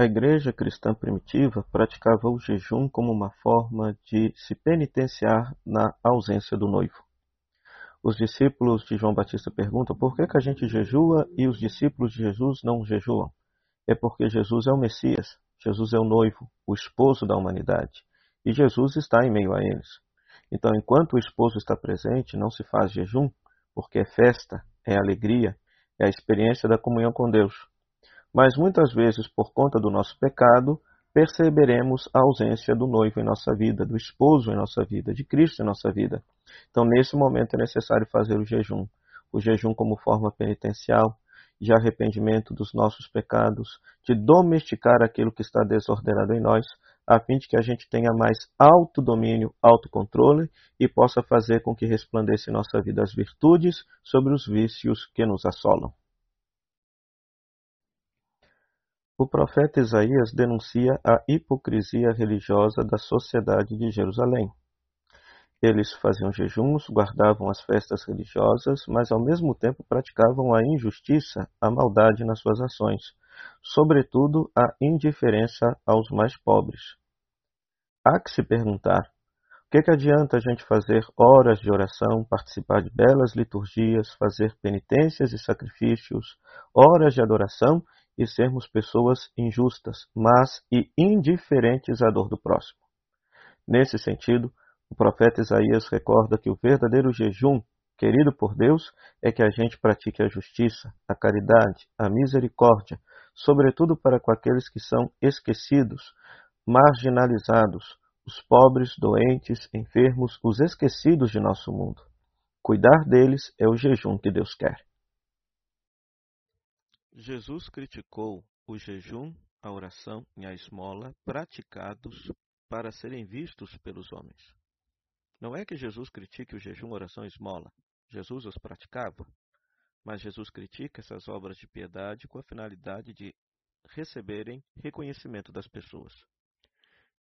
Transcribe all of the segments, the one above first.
A igreja cristã primitiva praticava o jejum como uma forma de se penitenciar na ausência do noivo. Os discípulos de João Batista perguntam por que, que a gente jejua e os discípulos de Jesus não jejuam. É porque Jesus é o Messias, Jesus é o noivo, o esposo da humanidade, e Jesus está em meio a eles. Então, enquanto o esposo está presente, não se faz jejum, porque é festa, é alegria, é a experiência da comunhão com Deus. Mas muitas vezes, por conta do nosso pecado, perceberemos a ausência do noivo em nossa vida, do esposo em nossa vida, de Cristo em nossa vida. Então, nesse momento, é necessário fazer o jejum. O jejum como forma penitencial, de arrependimento dos nossos pecados, de domesticar aquilo que está desordenado em nós, a fim de que a gente tenha mais autodomínio, autocontrole e possa fazer com que resplandeça em nossa vida as virtudes sobre os vícios que nos assolam. O profeta Isaías denuncia a hipocrisia religiosa da sociedade de Jerusalém. Eles faziam jejuns, guardavam as festas religiosas, mas ao mesmo tempo praticavam a injustiça, a maldade nas suas ações, sobretudo a indiferença aos mais pobres. Há que se perguntar: o que, que adianta a gente fazer horas de oração, participar de belas liturgias, fazer penitências e sacrifícios, horas de adoração e sermos pessoas injustas, mas e indiferentes à dor do próximo? Nesse sentido, o profeta Isaías recorda que o verdadeiro jejum, querido por Deus, é que a gente pratique a justiça, a caridade, a misericórdia, sobretudo para com aqueles que são esquecidos, marginalizados, os pobres, doentes, enfermos, os esquecidos de nosso mundo. Cuidar deles é o jejum que Deus quer. Jesus criticou o jejum, a oração e a esmola praticados para serem vistos pelos homens. Não é que Jesus critique o jejum, oração e esmola. Jesus os praticava. Mas Jesus critica essas obras de piedade com a finalidade de receberem reconhecimento das pessoas.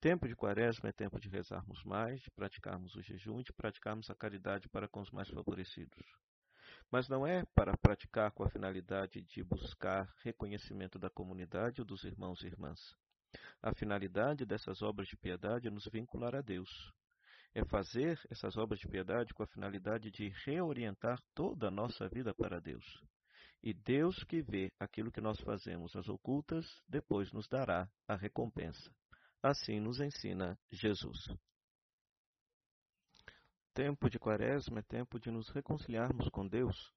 Tempo de quaresma é tempo de rezarmos mais, de praticarmos o jejum e de praticarmos a caridade para com os mais favorecidos. Mas não é para praticar com a finalidade de buscar reconhecimento da comunidade ou dos irmãos e irmãs. A finalidade dessas obras de piedade é nos vincular a Deus, é fazer essas obras de piedade com a finalidade de reorientar toda a nossa vida para Deus. E Deus que vê aquilo que nós fazemos às ocultas, depois nos dará a recompensa. Assim nos ensina Jesus. Tempo de quaresma é tempo de nos reconciliarmos com Deus.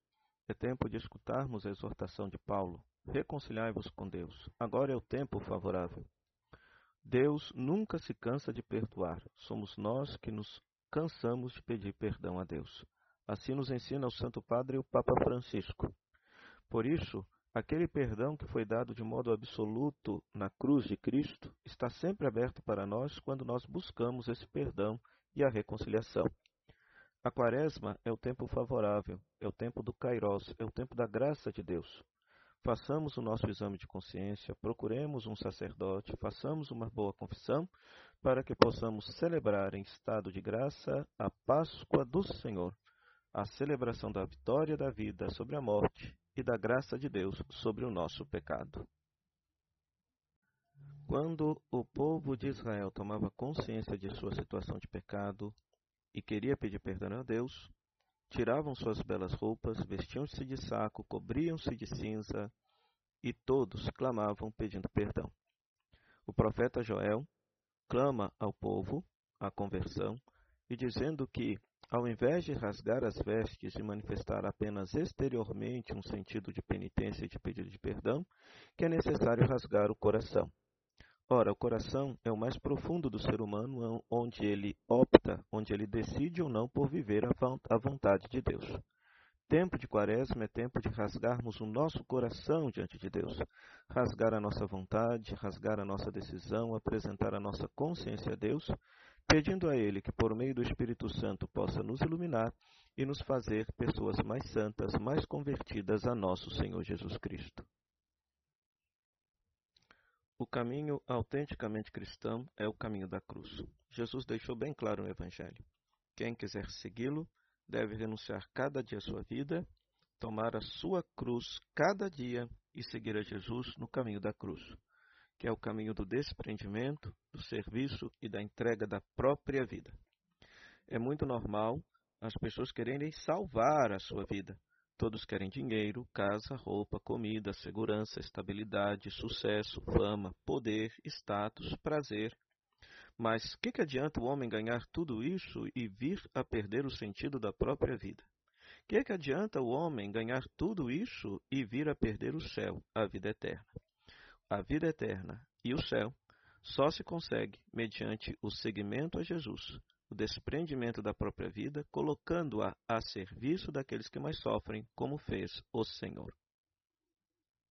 É tempo de escutarmos a exortação de Paulo. Reconciliai-vos com Deus. Agora é o tempo favorável. Deus nunca se cansa de perdoar. Somos nós que nos cansamos de pedir perdão a Deus. Assim nos ensina o Santo Padre e o Papa Francisco. Por isso, aquele perdão que foi dado de modo absoluto na cruz de Cristo está sempre aberto para nós quando nós buscamos esse perdão e a reconciliação. A quaresma é o tempo favorável, é o tempo do Kairos, é o tempo da graça de Deus. Façamos o nosso exame de consciência, procuremos um sacerdote, façamos uma boa confissão, para que possamos celebrar em estado de graça a Páscoa do Senhor, a celebração da vitória da vida sobre a morte e da graça de Deus sobre o nosso pecado. Quando o povo de Israel tomava consciência de sua situação de pecado e queria pedir perdão a Deus, tiravam suas belas roupas, vestiam-se de saco, cobriam-se de cinza, e todos clamavam pedindo perdão. O profeta Joel clama ao povo a conversão e dizendo que, ao invés de rasgar as vestes e manifestar apenas exteriormente um sentido de penitência e de pedido de perdão, que é necessário rasgar o coração. Ora, o coração é o mais profundo do ser humano, onde ele opta, onde ele decide ou não por viver a vontade de Deus. Tempo de quaresma é tempo de rasgarmos o nosso coração diante de Deus, rasgar a nossa vontade, rasgar a nossa decisão, apresentar a nossa consciência a Deus, pedindo a Ele que, por meio do Espírito Santo, possa nos iluminar e nos fazer pessoas mais santas, mais convertidas a nosso Senhor Jesus Cristo. O caminho autenticamente cristão é o caminho da cruz. Jesus deixou bem claro no Evangelho. Quem quiser segui-lo deve renunciar cada dia à sua vida, tomar a sua cruz cada dia e seguir a Jesus no caminho da cruz. que é o caminho do desprendimento, do serviço e da entrega da própria vida. É muito normal as pessoas quererem salvar a sua vida. Todos querem dinheiro, casa, roupa, comida, segurança, estabilidade, sucesso, fama, poder, status, prazer. Mas que, que adianta o homem ganhar tudo isso e vir a perder o sentido da própria vida? Que, que adianta o homem ganhar tudo isso e vir a perder o céu, a vida eterna? A vida eterna e o céu só se consegue mediante o seguimento a Jesus, o desprendimento da própria vida, colocando-a a serviço daqueles que mais sofrem, como fez o Senhor.